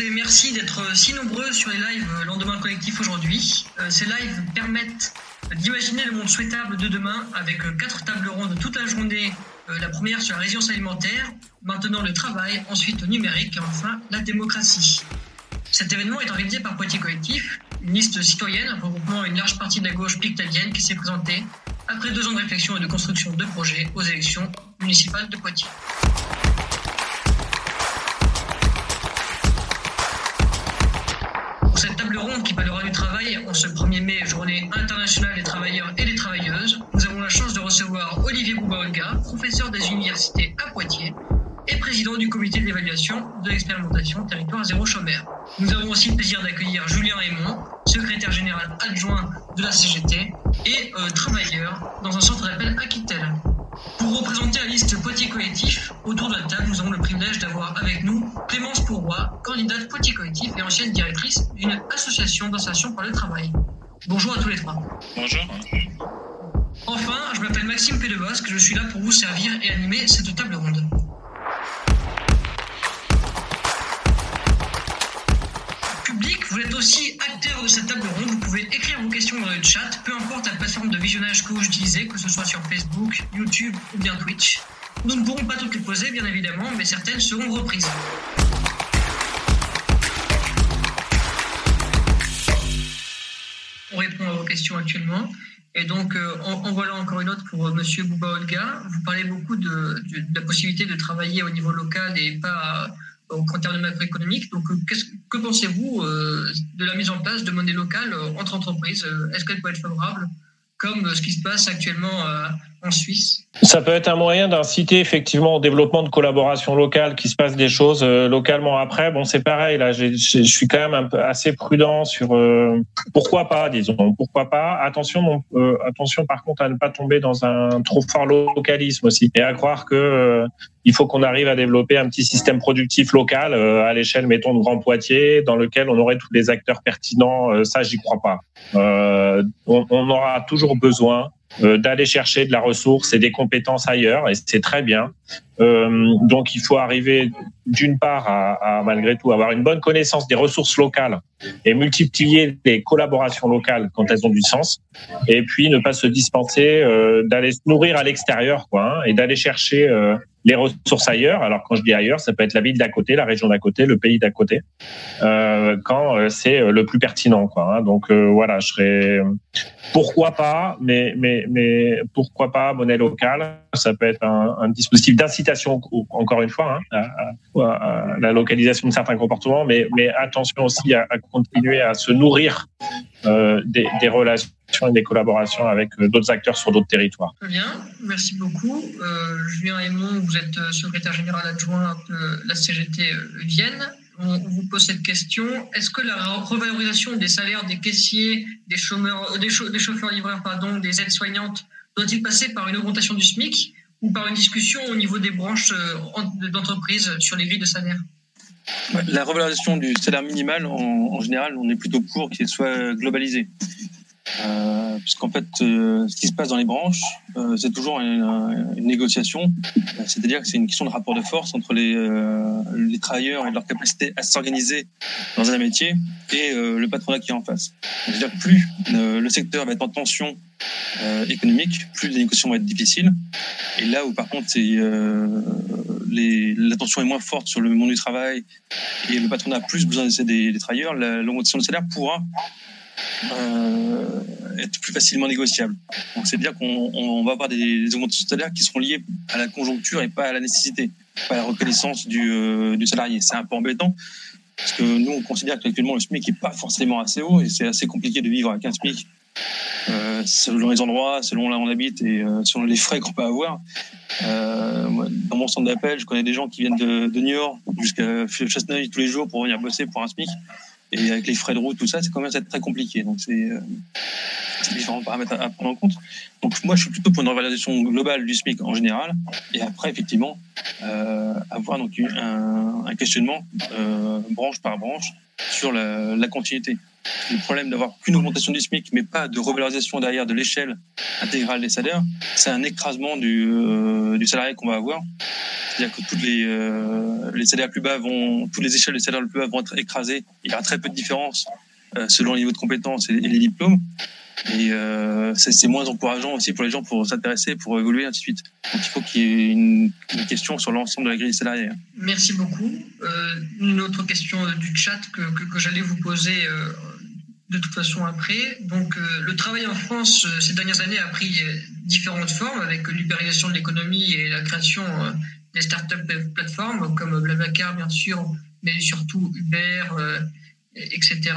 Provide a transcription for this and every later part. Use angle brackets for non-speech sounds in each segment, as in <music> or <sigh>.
merci d'être si nombreux sur les lives Lendemain Collectif aujourd'hui. Euh, ces lives permettent d'imaginer le monde souhaitable de demain avec quatre tables rondes toute la journée. Euh, la première sur la résilience alimentaire, maintenant le travail, ensuite le numérique et enfin la démocratie. Cet événement est organisé par Poitiers Collectif, une liste citoyenne regroupant une large partie de la gauche pictalienne qui s'est présentée après deux ans de réflexion et de construction de projets aux élections municipales de Poitiers. Table ronde qui parlera du travail en ce 1er mai, journée internationale des travailleurs et des travailleuses, nous avons la chance de recevoir Olivier Bouba-Olga, professeur des universités à Poitiers et président du comité d'évaluation de l'expérimentation Territoire Zéro Chômeur. Nous avons aussi le plaisir d'accueillir Julien Raymond, secrétaire général adjoint de la CGT et euh, travailleur dans un centre d'appel Aquitel. Pour représenter la liste Poitiers Collectif, autour de la table, nous avons le privilège d'avoir avec nous Clémence Pourroy, candidate Poitiers Collectif et ancienne directrice d'une association d'insertion par le travail. Bonjour à tous les trois. Bonjour. Enfin, je m'appelle Maxime Pédebosque, je suis là pour vous servir et animer cette table ronde. Vous êtes aussi acteur de cette table ronde. Vous pouvez écrire vos questions dans le chat, peu importe la plateforme de visionnage que vous utilisez, que ce soit sur Facebook, YouTube ou bien Twitch. Nous ne pourrons pas toutes les poser, bien évidemment, mais certaines seront reprises. On répond à vos questions actuellement. Et donc, euh, en, voilà encore une autre pour euh, Monsieur Bouba Olga. Vous parlez beaucoup de, la possibilité de travailler au niveau local et pas euh, en termes de macroéconomique. Donc, que pensez-vous de la mise en place de monnaie locale entre entreprises Est-ce qu'elle peut être favorable comme ce qui se passe actuellement en Suisse Ça peut être un moyen d'inciter effectivement au développement de collaboration locale, qui se passe des choses euh, localement. Après, bon, c'est pareil. Là, je suis quand même un peu assez prudent sur euh, pourquoi pas, disons, pourquoi pas. Attention, euh, attention par contre à ne pas tomber dans un trop fort localisme aussi, et à croire que il faut qu'on arrive à développer un petit système productif local à l'échelle, mettons, de Grand Poitiers, dans lequel on aurait tous les acteurs pertinents. ça, j'y crois pas. On, on aura toujours besoin euh, d'aller chercher de la ressource et des compétences ailleurs, et c'est très bien. Euh, donc il faut arriver d'une part à, à, malgré tout avoir une bonne connaissance des ressources locales et multiplier les collaborations locales quand elles ont du sens, et puis ne pas se dispenser euh, d'aller se nourrir à l'extérieur, quoi, hein, et d'aller chercher euh, les ressources ailleurs. Alors quand je dis ailleurs, ça peut être la ville d'à côté, la région d'à côté, le pays d'à côté, euh, quand euh, c'est euh, le plus pertinent. Quoi, hein. Donc euh, voilà, je serais pourquoi pas, mais mais mais pourquoi pas monnaie locale Ça peut être un, un dispositif d'incitation, encore une fois, hein, à, à, à, la localisation de certains comportements, mais attention aussi à, continuer à se nourrir des, des relations et des collaborations avec euh, d'autres acteurs sur d'autres territoires. Très bien, merci beaucoup. Euh, Julien Aymon, vous êtes euh, secrétaire général adjoint de la CGT Vienne. On vous pose cette question. Est-ce que la revalorisation des salaires des caissiers, des, chômeurs, des, des chauffeurs-livreurs, pardon, des aides-soignantes, doit-il passer par une augmentation du SMIC? Ou par une discussion au niveau des branches d'entreprise sur les grilles de salaire La revalorisation du salaire minimal, en, en général, on est plutôt pour qu'il soit globalisé. Euh, puisqu'en fait, euh, ce qui se passe dans les branches, euh, c'est toujours une, négociation. C'est-à-dire que c'est une question de rapport de force entre les, euh, travailleurs et leur capacité à s'organiser dans un métier et euh, le patronat qui est en face. C'est-à-dire plus le secteur va être en tension économique, plus les négociations vont être difficiles. Et là où par contre, c'est la tension est moins forte sur le monde du travail et le patronat a plus besoin des, des travailleurs, l'augmentation de salaire pourra euh, être plus facilement négociable. Donc c'est bien qu'on va avoir des, augmentations de salaire qui seront liées à la conjoncture et pas à la nécessité, pas à la reconnaissance du, euh, du salarié. C'est un peu embêtant parce que nous on considère qu'actuellement le SMIC n'est pas forcément assez haut et c'est assez compliqué de vivre avec un SMIC euh, selon les endroits, selon là où on habite et euh, selon les frais qu'on peut avoir. Euh, dans mon centre d'appel, je connais des gens qui viennent de, de Niort jusqu'à Chasseneuil tous les jours pour venir bosser pour un SMIC. Et avec les frais de route, tout ça, c'est quand même très compliqué. Donc c'est euh, différents paramètres à, prendre en compte. Donc moi, je suis plutôt pour une revalorisation globale du SMIC en général. Et après, effectivement, euh, avoir donc un, questionnement euh, branche par branche sur la continuité. Le problème d'avoir qu'une augmentation du SMIC, mais pas de revalorisation derrière de l'échelle intégrale des salaires, c'est un écrasement du, euh, du salarié qu'on va avoir. C'est-à-dire que toutes les, euh, les salaires plus bas vont, toutes les échelles de salaires plus bas vont être écrasées. Il y aura très peu de différence euh, selon le niveau de compétences et, les diplômes. Et euh, c'est moins encourageant aussi pour les gens pour s'intéresser, pour évoluer, ainsi de suite. Donc il faut qu'il y ait une, une, question sur l'ensemble de la grille salariale. Merci beaucoup. Une autre question du chat que, que, j'allais vous poser de toute façon après. Donc euh, le travail en France ces dernières années a pris différentes formes avec l'ubérisation de l'économie et la création des startups plateformes comme Blablacar bien sûr, mais surtout Uber, etc.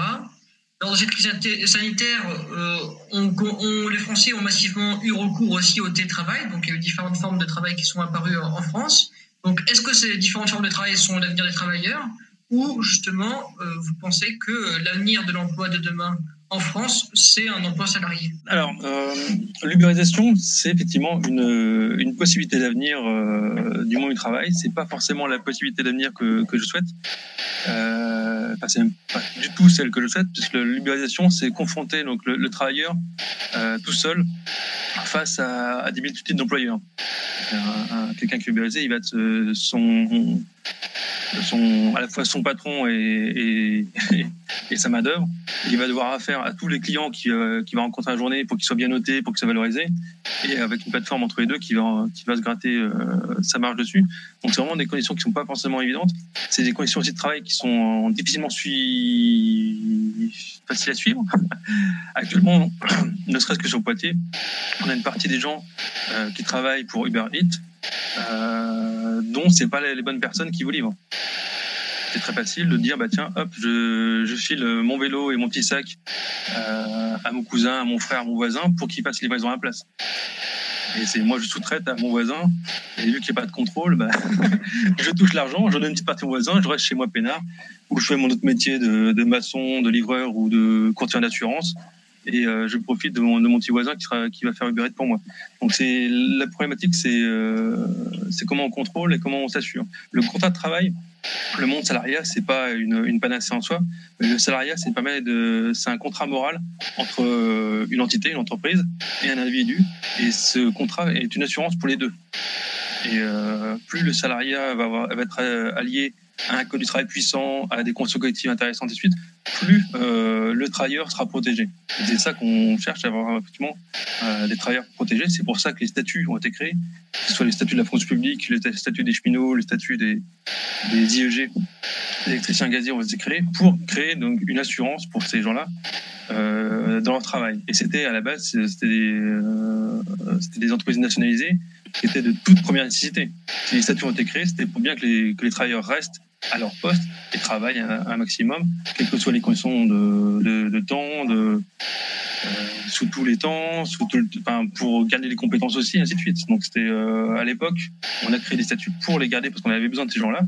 Dans cette crise sanitaire, euh, les Français ont massivement eu recours aussi au télétravail. Donc, il y a eu différentes formes de travail qui sont apparues en, en France. Donc, est-ce que ces différentes formes de travail sont l'avenir des travailleurs? Ou justement, euh, vous pensez que l'avenir de l'emploi de demain en France, c'est un emploi salarié? Alors, euh, l'ubérisation, c'est effectivement une, une possibilité d'avenir euh, du monde du travail. C'est pas forcément la possibilité d'avenir que, que je souhaite. Euh, enfin, c'est même pas du tout celle que je souhaite, puisque l'ubérisation, c'est confronter donc le, le travailleur euh, tout seul face à, à des multitudes d'employeurs. Quelqu'un qui est ubérisé, il va être euh, son son, à la fois son patron <laughs> et, sa main-d'œuvre. Il va devoir affaire à tous les clients qu'il euh, qui va rencontrer la journée pour qu'ils soient bien notés, pour qu'ils soient valorisés, et avec une plateforme entre les deux qui va, qui va se gratter euh, sa marge dessus. Donc, c'est vraiment des conditions qui sont pas forcément évidentes. C'est des conditions aussi de travail qui sont difficilement sui... faciles à suivre. <laughs> Actuellement, <clears throat> ne serait-ce que sur Poitiers, on a une partie des gens euh, qui travaillent pour Uber Eats, euh, dont c'est pas les bonnes personnes qui vous livrent. C'est très facile de dire bah tiens hop je, file mon vélo et mon petit sac euh, à mon cousin, à mon frère, à mon voisin pour qu'il fasse livraison à la place. Et c'est moi je sous-traite à mon voisin et vu qu'il n'y a pas de contrôle, bah, <laughs> je touche l'argent, je donne une petite partie au voisin, je reste chez moi peinard ou je fais mon autre métier de, de maçon, de livreur ou de courtier d'assurance et euh, je profite de mon, petit voisin qui, va faire Uber Eats pour moi. Donc la problématique, c'est euh, c'est comment on contrôle et comment on s'assure. Le contrat de travail, le monde salariat, c'est pas une, panacée en soi, mais le salariat, c'est de, c'est un contrat moral entre euh, une entité, une entreprise et un individu, et ce contrat est une assurance pour les deux. Et plus le salariat va être allié à un code du travail puissant, à des conditions collectives intéressantes et de suite, plus euh, le travailleur sera protégé. C'est ça qu'on cherche à avoir effectivement euh, des travailleurs protégés. C'est pour ça que les statuts ont été créés, que ce soit les statuts de la France publique, les statuts des cheminots, les statuts des, des IEG, des électriciens gaziers ont été créés pour créer donc une assurance pour ces gens-là euh, dans leur travail. Et c'était à la base, c'était des entreprises nationalisées qui étaient de toute première nécessité. Si les statuts ont été créés, c'était pour bien que les, que les travailleurs restent à leur poste et travaillent un, maximum, quelles que soient les conditions de, de, de temps, de, euh, sous tous les temps, sous tout le, enfin, pour garder les compétences aussi, ainsi de suite. Donc c'était euh, à l'époque, on a créé des statuts pour les garder parce qu'on avait besoin de ces gens-là,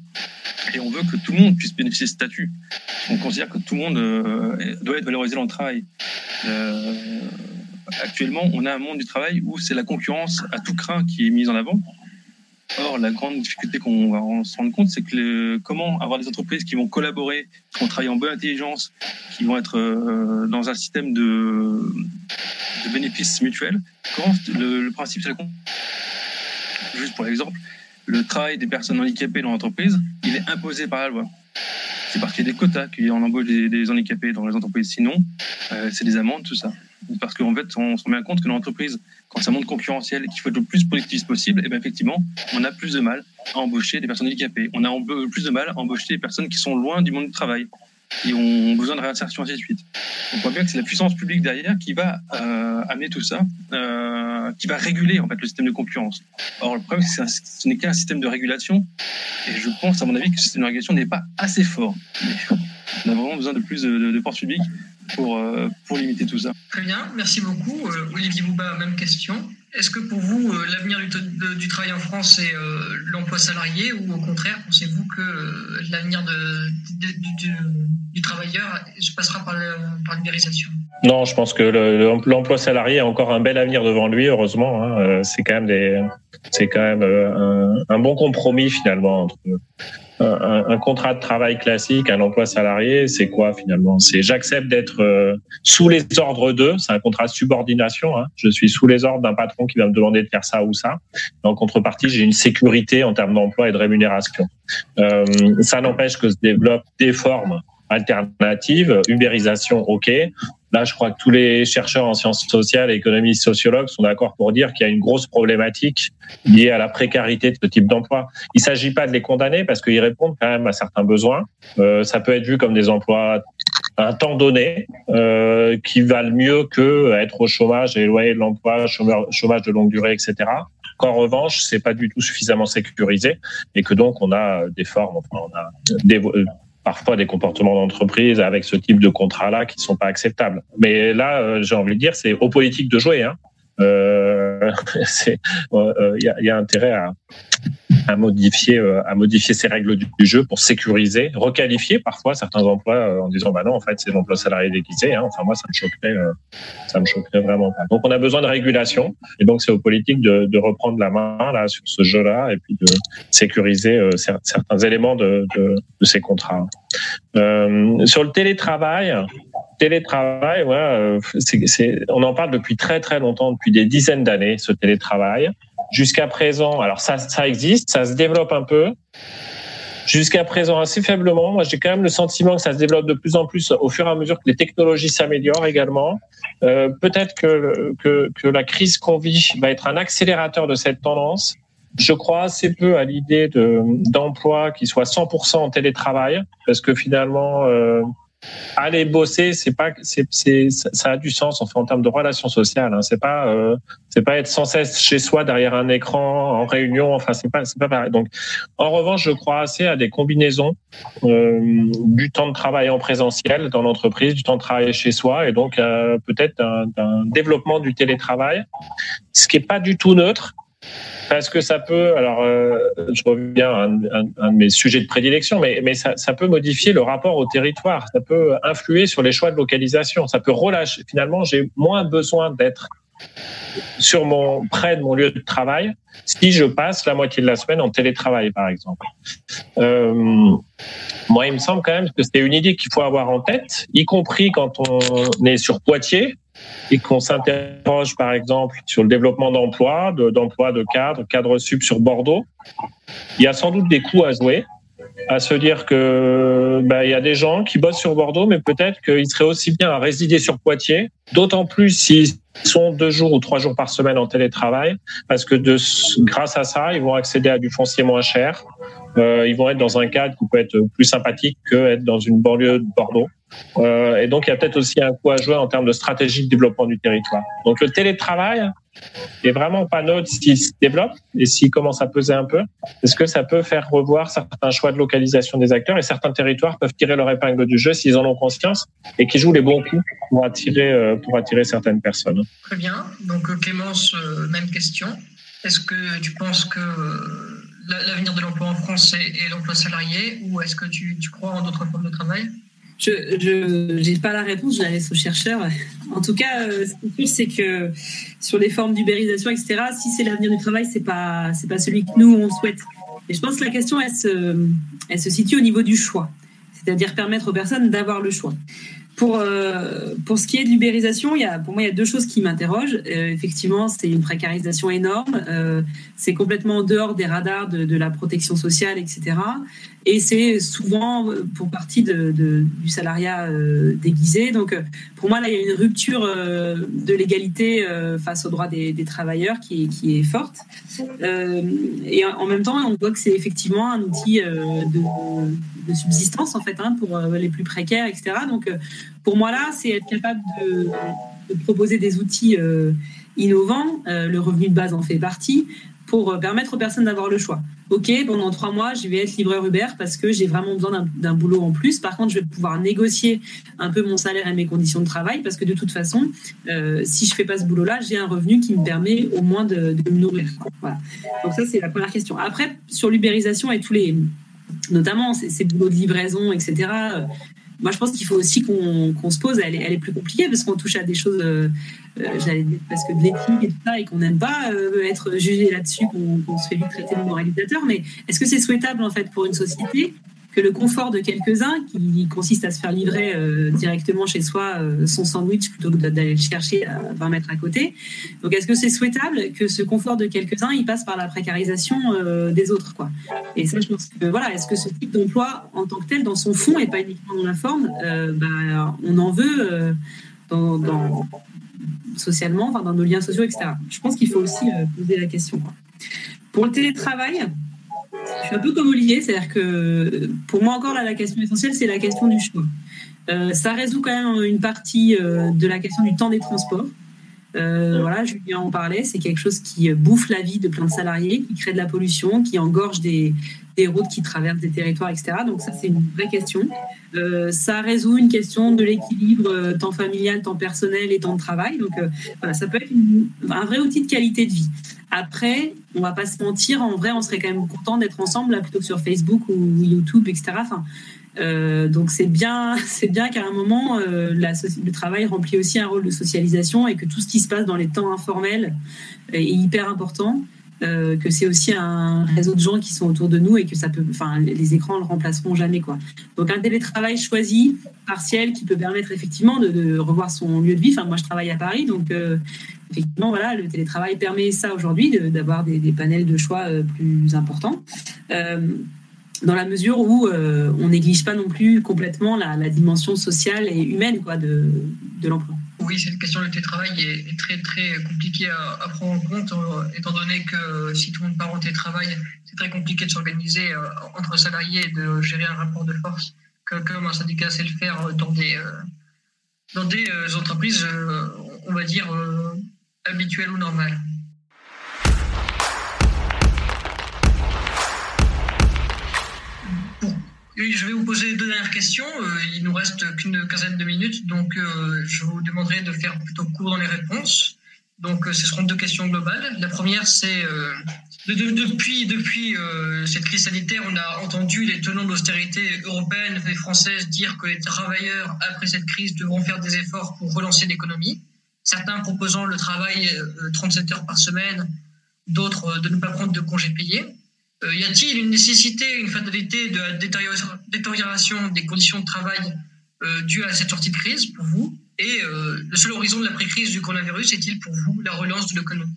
et on veut que tout le monde puisse bénéficier de ce statut. On considère que tout le monde euh, doit être valorisé dans le travail. Actuellement, on a un monde du travail où c'est la concurrence à tout craint qui est mise en avant. Or, la grande difficulté qu'on va se rendre compte, c'est que le, comment avoir des entreprises qui vont collaborer, qui vont travailler en bonne intelligence, qui vont être euh, dans un système de, de bénéfices mutuels. Quand le, le principe, c'est la Juste pour l'exemple, le travail des personnes handicapées dans l'entreprise, il est imposé par la loi. C'est parce qu'il y a des quotas en embauche des, des, handicapés dans les entreprises. Sinon, euh, c'est des amendes, tout ça. Parce qu'en fait, on se rend bien compte que l'entreprise, quand un monde concurrentiel et qu'il faut être le plus productif possible, et eh bien effectivement, on a plus de mal à embaucher des personnes handicapées. On a plus de mal à embaucher des personnes qui sont loin du monde du travail qui ont besoin de réinsertion, ainsi de suite. On voit bien que c'est la puissance publique derrière qui va euh, amener tout ça, euh, qui va réguler en fait le système de concurrence. Or, le problème, c'est que ce n'est qu'un système de régulation, et je pense, à mon avis, que ce système de régulation n'est pas assez fort. On a vraiment besoin de plus de, de, de force publique pour, euh, pour limiter tout ça. Très bien, merci beaucoup. Euh, Olivier Bouba, même question. Est-ce que pour vous, euh, l'avenir du, du, travail en France, c'est euh, l'emploi salarié ou au contraire, pensez-vous que euh, l'avenir du, du, travailleur se passera par, le, par l'ubérisation? Non, je pense que l'emploi salarié a encore un bel avenir devant lui, heureusement. Hein. C'est quand même, des, c'est quand même un, un, bon compromis finalement entre un, contrat de travail classique, un emploi salarié, c'est quoi finalement? C'est j'accepte d'être euh, sous les ordres d'eux, c'est un contrat de subordination. Hein. Je suis sous les ordres d'un patron qui va me demander de faire ça ou ça. En contrepartie, j'ai une sécurité en termes d'emploi et de rémunération. Euh, ça n'empêche que se développent des formes alternatives, ubérisation, ok. Là, je crois que tous les chercheurs en sciences sociales, économistes, sociologues sont d'accord pour dire qu'il y a une grosse problématique liée à la précarité de ce type d'emploi. Il ne s'agit pas de les condamner parce qu'ils répondent quand même à certains besoins. Euh, ça peut être vu comme des emplois à un temps donné euh, qui valent mieux que être au chômage éloigné de l'emploi, chômage de longue durée, etc. Qu'en revanche, c'est pas du tout suffisamment sécurisé et que donc on a des formes, enfin, on a des, parfois des comportements d'entreprise avec ce type de contrat-là qui sont pas acceptables. Mais là, euh, j'ai envie de dire, c'est aux politiques de jouer. Hein. Euh, <laughs> il euh, y, y, a, intérêt à, à modifier euh, à modifier ces règles du, jeu pour sécuriser, requalifier parfois certains emplois euh, en disant bah non en fait c'est l'emploi salarié déguisé. Hein. Enfin moi ça me choquerait euh, ça me choquerait vraiment pas. Donc on a besoin de régulation et donc c'est aux politiques de, de, reprendre la main là sur ce jeu-là et puis de sécuriser certains éléments de, de, de ces contrats. Euh, sur le télétravail, télétravail, ouais, c'est, on en parle depuis très très longtemps, depuis des dizaines d'années, ce télétravail. Jusqu'à présent, alors ça, ça existe, ça se développe un peu. Jusqu'à présent, assez faiblement. Moi, j'ai quand même le sentiment que ça se développe de plus en plus au fur et à mesure que les technologies s'améliorent également. Euh, Peut-être que, que, que la crise qu'on vit va être un accélérateur de cette tendance. Je crois assez peu à l'idée d'emploi qui soit 100% en télétravail, parce que finalement, euh, aller bosser, c'est pas, c'est, c'est, ça a du sens en termes de relations sociales. Hein. C'est pas, euh, c'est pas être sans cesse chez soi derrière un écran en réunion. Enfin, c'est pas, c'est pas pareil. Donc, en revanche, je crois assez à des combinaisons euh, du temps de travail en présentiel dans l'entreprise, du temps de travail chez soi, et donc euh, peut-être un, un développement du télétravail, ce qui est pas du tout neutre parce que ça peut, alors euh, je reviens à un, de mes sujets de prédilection, mais, ça, peut modifier le rapport au territoire, ça peut influer sur les choix de localisation, ça peut relâcher. Finalement, j'ai moins besoin d'être sur mon près de mon lieu de travail si je passe la moitié de la semaine en télétravail, par exemple. Euh, moi, il me semble quand même que c'est une idée qu'il faut avoir en tête, y compris quand on est sur Poitiers et qu'on s'interroge, par exemple, sur le développement d'emplois, d'emplois de, cadres, cadres sub sur Bordeaux. Il y a sans doute des coûts à jouer à se dire que ben, il y a des gens qui bossent sur Bordeaux, mais peut-être qu'ils seraient aussi bien à résider sur Poitiers, d'autant plus s'ils sont deux jours ou trois jours par semaine en télétravail, parce que grâce à ça, ils vont accéder à du foncier moins cher, euh, ils vont être dans un cadre qui peut être plus sympathique que être dans une banlieue de Bordeaux. Euh, et donc, il y a peut-être aussi un coup à jouer en termes de stratégie de développement du territoire. Donc, le télétravail est vraiment pas neutre s'il se développe et s'il commence à peser un peu. Est-ce que ça peut faire revoir certains choix de localisation des acteurs? Et certains territoires peuvent tirer leur épingle du jeu s'ils en ont conscience et qui jouent les bons coups pour attirer, euh, pour attirer certaines personnes. Très bien. Donc, Clémence, même question. Est-ce que tu penses que l'avenir de l'emploi en France est, l'emploi salarié ou est-ce que tu, crois en d'autres formes de travail? Je n'ai pas la réponse, je la laisse aux chercheurs. En tout cas, euh, ce qui est c'est que sur les formes d'ubérisation, etc., si c'est l'avenir du travail, c'est pas c'est pas celui que nous on souhaite. Et je pense que la question, elle se, elle se situe au niveau du choix, c'est-à-dire permettre aux personnes d'avoir le choix. Pour, euh, pour ce qui est de l'ubérisation, pour moi, il y a deux choses qui m'interrogent. Euh, effectivement, c'est une précarisation énorme. Euh, c'est complètement en dehors des radars de, la protection sociale, etc. Et c'est souvent pour partie du salariat déguisé. Donc, pour moi, là, il y a une rupture de l'égalité face aux droits des, travailleurs qui, est forte. et en même temps, on voit que c'est effectivement un outil de, de, subsistance, en fait, hein, pour les plus précaires, etc. Donc, pour moi, là, c'est être capable de, proposer des outils euh, innovants. Euh, le revenu de base en fait partie pour euh, permettre aux personnes d'avoir le choix. Ok, pendant trois mois, je vais être livreur Uber parce que j'ai vraiment besoin d'un boulot en plus. Par contre, je vais pouvoir négocier un peu mon salaire et mes conditions de travail parce que de toute façon, euh, si je fais pas ce boulot-là, j'ai un revenu qui me permet au moins de, me nourrir. Donc ça, c'est la première question. Après, sur l'ubérisation et tous les, notamment ces, ces de livraison, etc moi, je pense qu'il faut aussi qu'on se pose. Elle est, elle est, plus compliquée parce qu'on touche à des choses, euh, j'allais dire presque de l'éthique et tout ça, et qu'on n'aime pas être jugé là-dessus, qu'on se fait vite traiter de moralisateur. Mais est-ce que c'est souhaitable en fait pour une société que le confort de quelques-uns, qui consiste à se faire livrer euh, directement chez soi euh, son sandwich plutôt que d'aller le chercher à 20 mètres à côté. Donc, est-ce que c'est souhaitable que ce confort de quelques-uns, il passe par la précarisation euh, des autres, quoi? Et ça, je pense que voilà, est-ce que ce type d'emploi, en tant que tel, dans son fond et pas uniquement dans la forme, bah, on en veut socialement, enfin, dans nos liens sociaux, etc. Je pense qu'il faut aussi poser la question. Pour le télétravail, suis un peu comme Olivier, c'est-à-dire que pour moi encore la question essentielle, c'est la question du choix. Euh, ça résout quand même une partie euh, de la question du temps des transports. Euh, voilà, Julien en parlait, c'est quelque chose qui bouffe la vie de plein de salariés, qui crée de la pollution, qui engorge des, des routes qui traversent des territoires, etc. Donc ça, c'est une vraie question. ça résout une question de l'équilibre temps familial, temps personnel et temps de travail. Donc voilà, ça peut être un vrai outil de qualité de vie. Après, on va pas se mentir, en vrai, on serait quand même content d'être ensemble là, plutôt que sur Facebook ou YouTube, etc. Enfin, euh, donc c'est bien, <laughs> c'est bien qu'à un moment, euh, le travail remplit aussi un rôle de socialisation et que tout ce qui se passe dans les temps informels est hyper important. Euh, que c'est aussi un réseau de gens qui sont autour de nous et que ça peut, enfin, les écrans le remplaceront jamais quoi. Donc un télétravail choisi, partiel, qui peut permettre effectivement de, revoir son lieu de vie. Enfin, moi je travaille à Paris, donc effectivement voilà, le télétravail permet ça aujourd'hui, d'avoir des, panels de choix plus importants. Dans la mesure où on néglige pas non plus complètement la, dimension sociale et humaine de, de l'emploi oui, cette question du télétravail est, très très compliquée à, prendre en compte, euh, étant donné que si tout le monde part en télétravail, c'est très compliqué de s'organiser euh, entre salariés et de gérer un rapport de force comme un syndicat sait le faire dans des, euh, dans des entreprises, on va dire, habituelles ou normales. Je vais vous poser deux dernières questions. Euh, il nous reste qu'une quinzaine de minutes, donc euh, je vous demanderai de faire plutôt court dans les réponses. Donc, euh, ce seront deux questions globales. La première, c'est depuis, depuis cette crise sanitaire, on a entendu les tenants de l'austérité européenne et française dire que les travailleurs, après cette crise, devront faire des efforts pour relancer l'économie. Certains proposant le travail 37 heures par semaine, d'autres de ne pas prendre de congés payés. Euh, y a-t-il une nécessité, une fatalité de la détérioration des conditions de travail euh, due à cette sortie de crise pour vous Et euh, le seul horizon de la pré-crise du coronavirus est-il pour vous la relance de l'économie?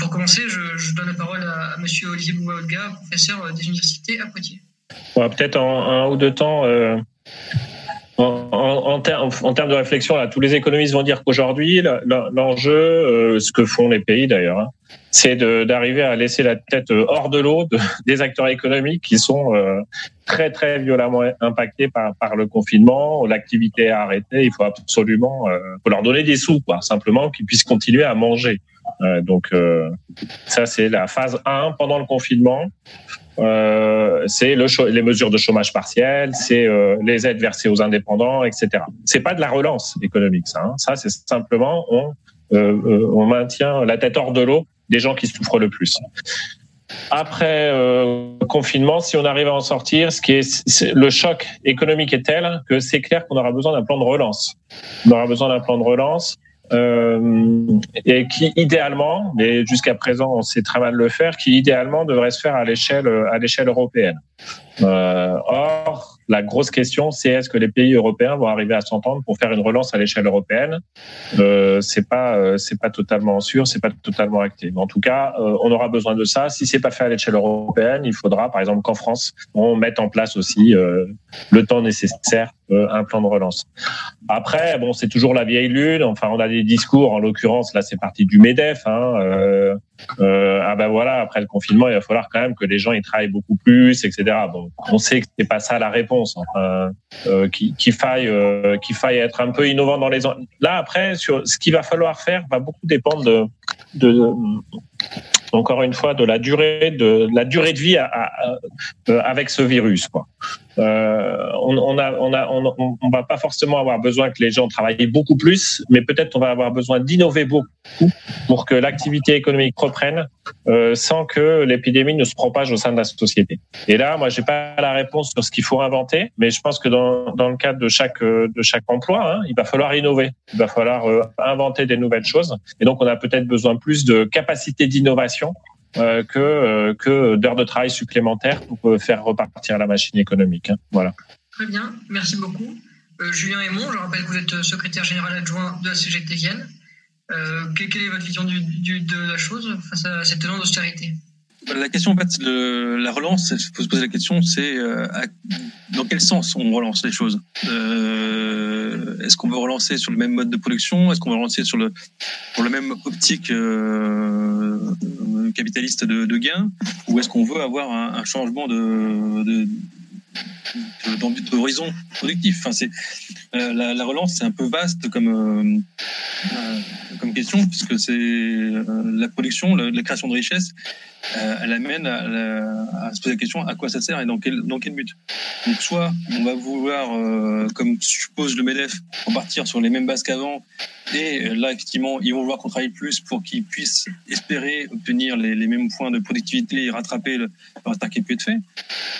Pour commencer, je, donne la parole à, M. Olivier Bouaolga, professeur des universités à Poitiers. Peut-être en un ou deux temps. En, en, termes de réflexion, là, tous les économistes vont dire qu'aujourd'hui, l'enjeu, ce que font les pays d'ailleurs, hein, c'est d'arriver à laisser la tête euh, hors de l'eau de, <laughs> des acteurs économiques qui sont euh, très très violemment impactés par, par le confinement. L'activité est arrêtée. Il faut absolument euh, leur donner des sous, quoi, simplement qu'ils puissent continuer à manger. Euh, donc ça c'est la phase 1 pendant le confinement. c'est le les mesures de chômage partiel, c'est les aides versées aux indépendants, etc. C'est pas de la relance économique, ça. Hein. Ça c'est simplement on maintient la tête hors de l'eau des gens qui souffrent le plus. Après euh, confinement, si on arrive à en sortir, ce qui est, le choc économique est tel que c'est clair qu'on aura besoin d'un plan de relance. On aura besoin d'un plan de relance euh, et qui idéalement, mais jusqu'à présent on sait très mal le faire, qui idéalement devrait se faire à l'échelle à l'échelle européenne. Euh, or, la grosse question, c'est est-ce que les pays européens vont arriver à s'entendre pour faire une relance à l'échelle européenne? Euh, C'est pas, euh, c'est pas totalement sûr, c'est pas totalement acté. Mais en tout cas, euh, on aura besoin de ça. Si c'est pas fait à l'échelle européenne, il faudra, par exemple, qu'en France, on mette en place aussi euh, le temps nécessaire un plan de relance. Après, bon, c'est toujours la vieille lune. Enfin, on a des discours. En l'occurrence, là, c'est parti du Medef. Hein, ah ben voilà, après le confinement, il va falloir quand même que les gens ils travaillent beaucoup plus, etc. Bon, on sait que c'est pas ça la réponse Enfin, euh, qu'il faille, euh, faille être un peu innovant dans les. Là après, sur ce qu'il va falloir faire, va beaucoup dépendre de, encore une fois, de la durée de, la durée de vie euh, avec ce virus. Quoi. Euh, on, on, a, on, a, on, on, va pas forcément avoir besoin que les gens travaillent beaucoup plus, mais peut-être on va avoir besoin d'innover beaucoup pour que l'activité économique reprenne euh, sans que l'épidémie ne se propage au sein de la société. Et là, moi, j'ai pas la réponse sur ce qu'il faut inventer, mais je pense que dans, dans le cadre de chaque de chaque emploi, hein, il va falloir innover, il va falloir euh, inventer des nouvelles choses. Et donc, on a peut-être besoin plus de capacité d'innovation euh, que, euh, que d'heures de travail supplémentaires pour euh, faire repartir la machine économique. Hein. Voilà. Très bien, merci beaucoup. Julien Aymon, je rappelle que vous êtes secrétaire général adjoint de la CGT Vienne. quelle est votre vision du, du, de la chose face à cette tendance d'austérité? La question, en fait, le, la relance, il faut se poser la question, c'est euh, dans quel sens on relance les choses? Euh, Est-ce qu'on veut relancer sur le même mode de production? Est-ce qu'on veut relancer sur le, pour la même optique euh, capitaliste de, gain? Ou est-ce qu'on veut avoir un, changement de, de d'horizon productif? Enfin, c'est euh, la, la, relance, c'est un peu vaste comme euh, comme question puisque c'est la production, la, la, création de richesse, euh, elle amène à, à, se poser la question à quoi ça sert et dans quel dans quel but? Donc soit on va vouloir, comme suppose le Medef, repartir sur les mêmes bases qu'avant et là effectivement ils vont vouloir qu'on travaille plus pour qu'ils puissent espérer obtenir les, les, mêmes points de productivité et rattraper le, le retard qui peut être fait.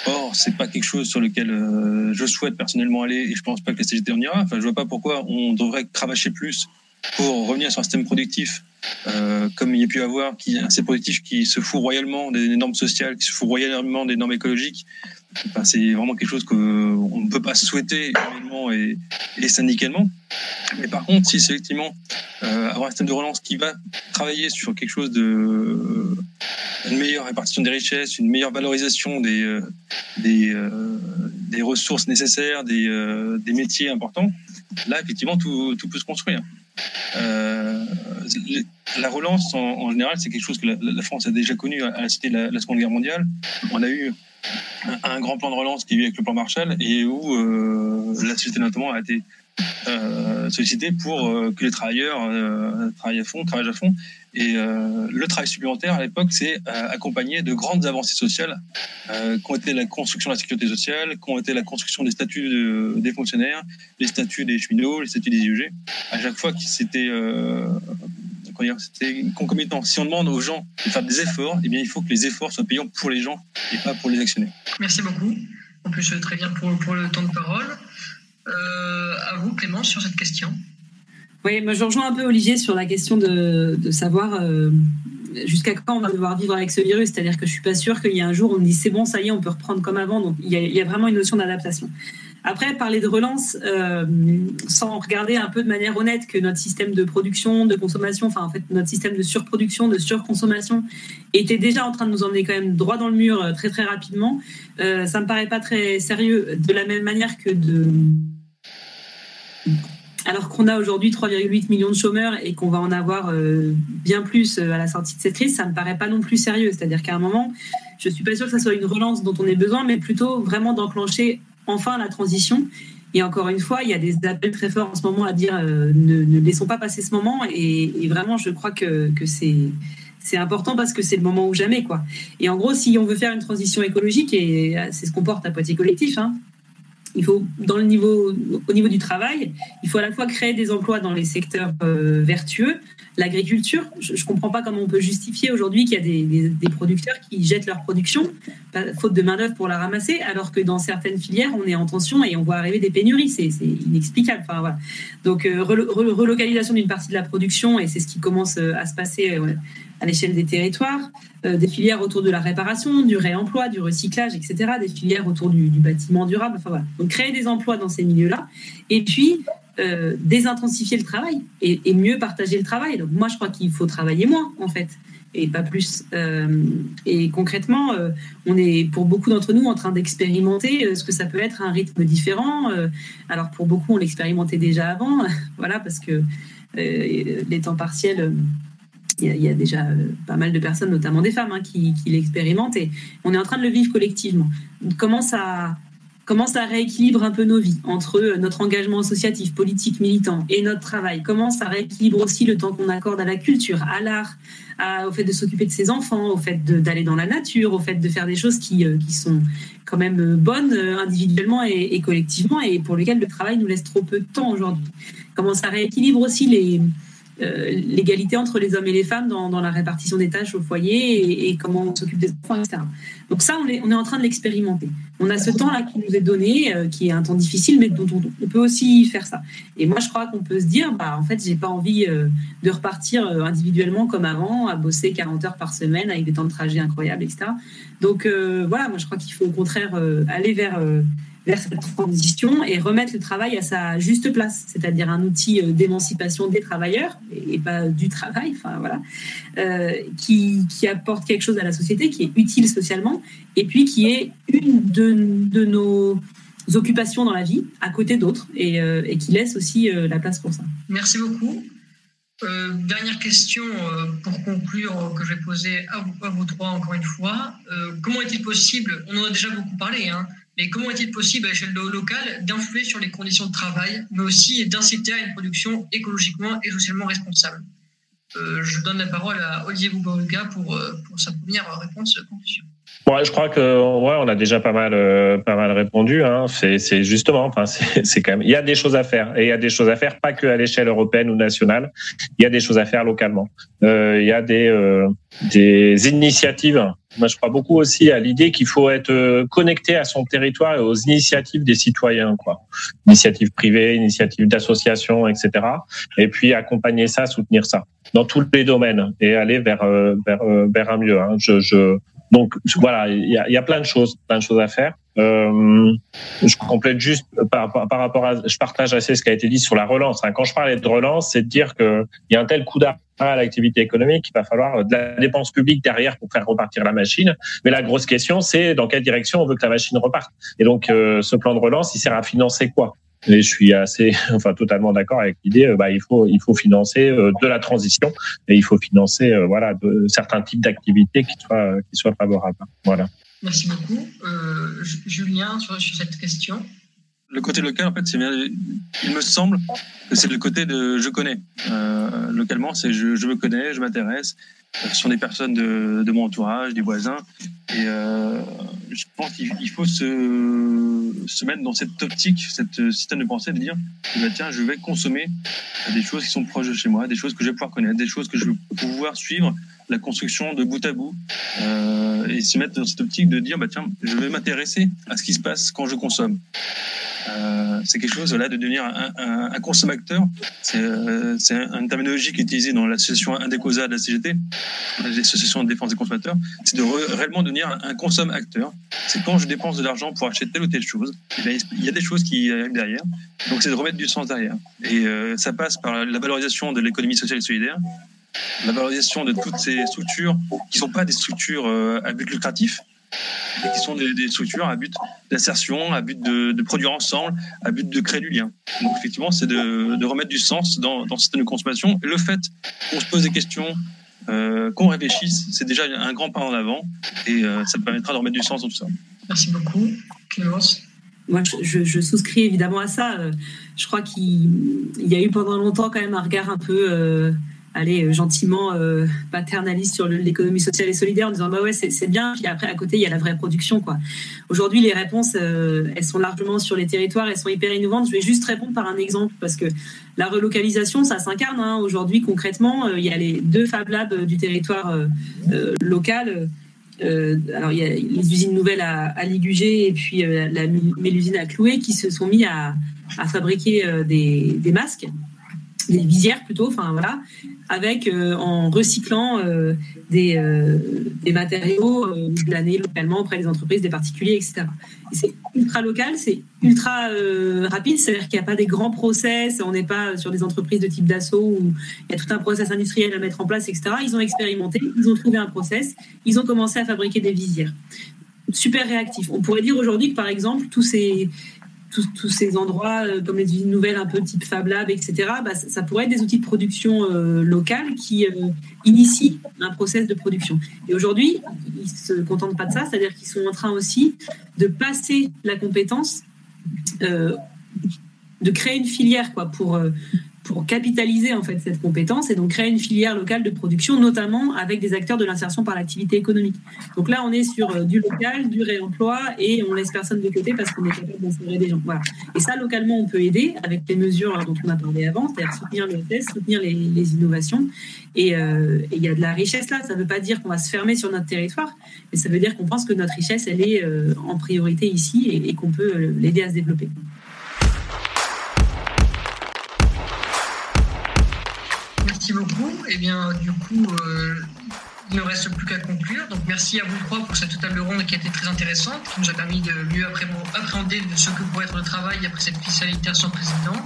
Or c'est pas quelque chose sur lequel euh, je souhaite personnellement aller et je pense pas que la CGT en ira. Enfin, je vois pas pourquoi on devrait cravacher plus pour revenir sur un système productif euh, comme il y a pu avoir, qui un système productif qui se fout royalement des normes sociales, qui se fout royalement des normes écologiques. C'est vraiment quelque chose qu'on ne peut pas souhaiter humainement et, syndicalement. Mais par contre, si c'est effectivement euh, avoir un système de relance qui va travailler sur quelque chose de une meilleure répartition des richesses, une meilleure valorisation des, euh, des, euh, ressources nécessaires, des, euh, des métiers importants, là, effectivement, tout, tout peut se construire. Euh, la relance, en, général, c'est quelque chose que la, la, France a déjà connu à la cité de la, la Seconde Guerre mondiale. On a eu un, grand plan de relance qui est avec le plan Marshall et où euh, la société notamment a été euh, sollicité pour euh, que les travailleurs travaillent à fond, travaillent à fond. Et le travail supplémentaire à l'époque, c'est accompagné de grandes avancées sociales, euh, qui ont été la construction de la sécurité sociale, qui ont été la construction des statuts de, des fonctionnaires, les statuts des cheminots, les statuts des IUG. À chaque fois c'était c'était concomitant. Si on demande aux gens de faire des efforts, eh bien, il faut que les efforts soient payants pour les gens et pas pour les actionnaires. Merci beaucoup. En plus, très bien pour, pour le temps de parole. Euh, à vous, Clémence, sur cette question. Oui, moi je rejoins un peu Olivier sur la question de, de savoir euh, jusqu'à quand on va devoir vivre avec ce virus. C'est-à-dire que je suis pas sûre qu'il y a un jour où on me dit c'est bon, ça y est, on peut reprendre comme avant. Donc il y a, il y a vraiment une notion d'adaptation. Après, parler de relance euh, sans regarder un peu de manière honnête que notre système de production, de consommation, enfin en fait notre système de surproduction, de surconsommation était déjà en train de nous emmener quand même droit dans le mur euh, très très rapidement, euh, ça me paraît pas très sérieux. De la même manière que de alors qu'on a aujourd'hui 3,8 millions de chômeurs et qu'on va en avoir euh, bien plus à la sortie de cette crise, ça me paraît pas non plus sérieux. C'est-à-dire qu'à un moment, je suis pas sûre que ça soit une relance dont on ait besoin, mais plutôt vraiment d'enclencher enfin la transition. Et encore une fois, il y a des appels très forts en ce moment à dire euh, ne, laissons pas passer ce moment. Et, vraiment, je crois que, c'est important parce que c'est le moment ou jamais quoi. Et en gros, si on veut faire une transition écologique et c'est ce qu'on porte à Poitiers collectif, hein, il faut, dans le niveau, au niveau du travail, il faut à la fois créer des emplois dans les secteurs euh, vertueux. L'agriculture, je ne comprends pas comment on peut justifier aujourd'hui qu'il y a des, producteurs qui jettent leur production, faute de main-d'œuvre pour la ramasser, alors que dans certaines filières, on est en tension et on voit arriver des pénuries. C'est inexplicable. Enfin, voilà. Donc, euh, relocalisation d'une partie de la production, et c'est ce qui commence euh, à se passer. À l'échelle des territoires, euh, des filières autour de la réparation, du réemploi, du recyclage, etc., des filières autour du, bâtiment durable. Enfin, voilà. Donc créer des emplois dans ces milieux-là, et puis euh, désintensifier le travail et, mieux partager le travail. Donc moi, je crois qu'il faut travailler moins, en fait, et pas plus. Euh, et concrètement, on est pour beaucoup d'entre nous en train d'expérimenter ce que ça peut être un rythme différent. Alors pour beaucoup, on l'expérimentait déjà avant, <laughs> voilà, parce que les temps partiels il y, a, déjà euh, pas mal de personnes, notamment des femmes, hein, qui, l'expérimentent et on est en train de le vivre collectivement. On commence à, Comment ça rééquilibre un peu nos vies entre euh, notre engagement associatif, politique, militant et notre travail? Comment ça rééquilibre aussi le temps qu'on accorde à la culture, à l'art, au fait de s'occuper de ses enfants, au fait d'aller dans la nature, au fait de faire des choses qui, euh, sont quand même bonnes individuellement et, et, collectivement et pour lesquelles le travail nous laisse trop peu de temps aujourd'hui? Comment ça rééquilibre aussi les, euh, l'égalité entre les hommes et les femmes dans, dans la répartition des tâches au foyer et, comment on s'occupe des enfants, etc. Donc ça, on est, on est en train de l'expérimenter. On a ce temps-là qui nous est donné, euh, qui est un temps difficile, mais dont on, peut aussi faire ça. Et moi, je crois qu'on peut se dire, bah, en fait, j'ai pas envie euh, de repartir individuellement comme avant, à bosser 40 heures par semaine avec des temps de trajet incroyables, etc. Donc voilà, moi, je crois qu'il faut au contraire aller vers vers cette transition et remettre le travail à sa juste place, c'est-à-dire un outil euh, d'émancipation des travailleurs et pas du travail, enfin voilà, euh, qui, qui, apporte quelque chose à la société, qui est utile socialement et puis qui est une de, de nos occupations dans la vie à côté d'autres et, euh, qui laisse aussi la place pour ça. Merci beaucoup. dernière question pour conclure que je vais poser à vous, à trois encore une fois. comment est-il possible, on en a déjà beaucoup parlé, hein, mais comment est-il possible à l'échelle locale d'influer sur les conditions de travail, mais aussi d'inciter à une production écologiquement et socialement responsable? Euh, Je donne la parole à Olivier Boubaolga pour, euh, pour sa première réponse conclusion. Ouais, je crois que ouais, on a déjà pas mal, euh, pas mal répondu. Hein. C'est justement, enfin, <laughs> c'est quand même. Il y a des choses à faire et il y a des choses à faire pas que à l'échelle européenne ou nationale. Il y a des choses à faire localement. Euh, il y a des euh, des initiatives moi, je crois beaucoup aussi à l'idée qu'il faut être euh, connecté à son territoire et aux initiatives des citoyens, quoi. Initiatives privées, initiatives d'associations, etc. Et puis accompagner ça, soutenir ça dans tous les domaines et aller vers euh, vers, euh, vers un mieux. Hein. Je, je, donc voilà, il y a, plein de choses, plein de choses à faire. Euh, je complète juste par, rapport à, je partage assez ce qui a été dit sur la relance. Hein. Quand je parlais de relance, c'est de dire qu'il y a un tel coup d'arrêt à l'activité économique, il va falloir de la dépense publique derrière pour faire repartir la machine. Mais la grosse question, c'est dans quelle direction on veut que la machine reparte. Et donc, euh, ce plan de relance, il sert à financer quoi? Et je suis assez, <laughs> enfin, totalement d'accord avec l'idée. Euh, bah, il faut, il faut financer euh, de la transition et il faut financer, voilà, de certains types d'activités qui soient, qui soient favorables. Voilà. Merci beaucoup, Julien, sur, sur cette question le côté local, en fait, c'est bien. Il me semble que c'est le côté de je connais. Euh, localement, c'est je, je, me connais, je m'intéresse. Ce sont des personnes de, de, mon entourage, des voisins. Et euh, je pense qu'il faut se, se mettre dans cette optique, cette système de pensée de dire ben, tiens, je vais consommer des choses qui sont proches de chez moi, des choses que je vais pouvoir connaître, des choses que je vais pouvoir suivre la construction de bout à bout euh, et se mettre dans cette optique de dire bah tiens je vais m'intéresser à ce qui se passe quand je consomme euh, c'est quelque chose là de devenir un, un, un consommateur. C'est euh, une terminologie qui est utilisée dans l'association Indecosa de la CGT, l'association de défense des consommateurs. C'est de réellement devenir un, consomme-acteur. C'est quand je dépense de l'argent pour acheter telle ou telle chose, eh il y a des choses qui arrivent derrière. Donc c'est de remettre du sens derrière. Et euh, ça passe par la valorisation de l'économie sociale et solidaire, la valorisation de toutes ces structures qui ne sont pas des structures euh, à but lucratif, et qui sont des, des structures à but d'insertion, à but de, de, produire ensemble, à but de créer du lien. Donc effectivement, c'est de, de, remettre du sens dans, dans le système de consommation. Et le fait qu'on se pose des questions, euh, qu'on réfléchisse, c'est déjà un grand pas en avant et euh, ça permettra de remettre du sens dans tout ça. Merci beaucoup. Clémence moi, je, je, souscris évidemment à ça. Euh, je crois qu'il y a eu pendant longtemps quand même un regard un peu euh, aller euh, gentiment euh, paternaliste sur l'économie sociale et solidaire en disant bah ouais c'est bien puis après à côté il y a la vraie production quoi. Aujourd'hui les réponses euh, elles sont largement sur les territoires elles sont hyper innovantes. Je vais juste répondre par un exemple parce que la relocalisation ça s'incarne hein. aujourd'hui concrètement il y a les deux Fab Labs du territoire local alors il y a les usines nouvelles à, à Ligugé et puis la l'usine à Cloué qui se sont mis à, fabriquer des masques des visières plutôt, enfin voilà, avec euh, en recyclant euh, des, euh, des, matériaux planés localement auprès des entreprises, des particuliers, etc. C'est ultra local, c'est ultra rapide, c'est-à-dire qu'il n'y a pas des grands process, on n'est pas sur des entreprises de type d'assaut où il y a tout un process industriel à mettre en place, etc. Ils ont expérimenté, ils ont trouvé un process, ils ont commencé à fabriquer des visières. Super réactif. On pourrait dire aujourd'hui que par exemple tous ces tous, ces endroits, euh, comme les usines nouvelles, un peu type Fab Lab, etc., bah, ça, pourrait être des outils de production euh, locale qui euh, initient un process de production. Et aujourd'hui, ils ne se contentent pas de ça, c'est-à-dire qu'ils sont en train aussi de passer la compétence, de créer une filière quoi, pour, pour capitaliser en fait cette compétence et donc créer une filière locale de production, notamment avec des acteurs de l'insertion par l'activité économique. Donc là, on est sur euh, du local, du réemploi et on laisse personne de côté parce qu'on est capable d'insérer des gens. Voilà. Et ça, localement, on peut aider avec les mesures dont on a parlé avant, c'est-à-dire soutenir le test, soutenir les, innovations. Euh, et il y a de la richesse là. Ça ne veut pas dire qu'on va se fermer sur notre territoire, mais ça veut dire qu'on pense que notre richesse, elle est euh, en priorité ici et qu'on peut l'aider à se développer. Merci beaucoup. Et eh bien, du coup, euh, il ne reste plus qu'à conclure. Donc, merci à vous trois pour cette table ronde qui a été très intéressante, qui nous a permis de mieux appréhender ce que pourrait être le travail après cette crise sanitaire sans précédent.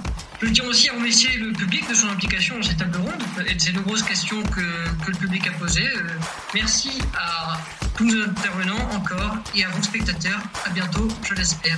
Je tiens aussi à remercier le public de son implication dans cette table ronde et de ces nombreuses questions que, le public a posées. Euh, merci à tous nos intervenants encore et à vous spectateurs. À bientôt, je l'espère.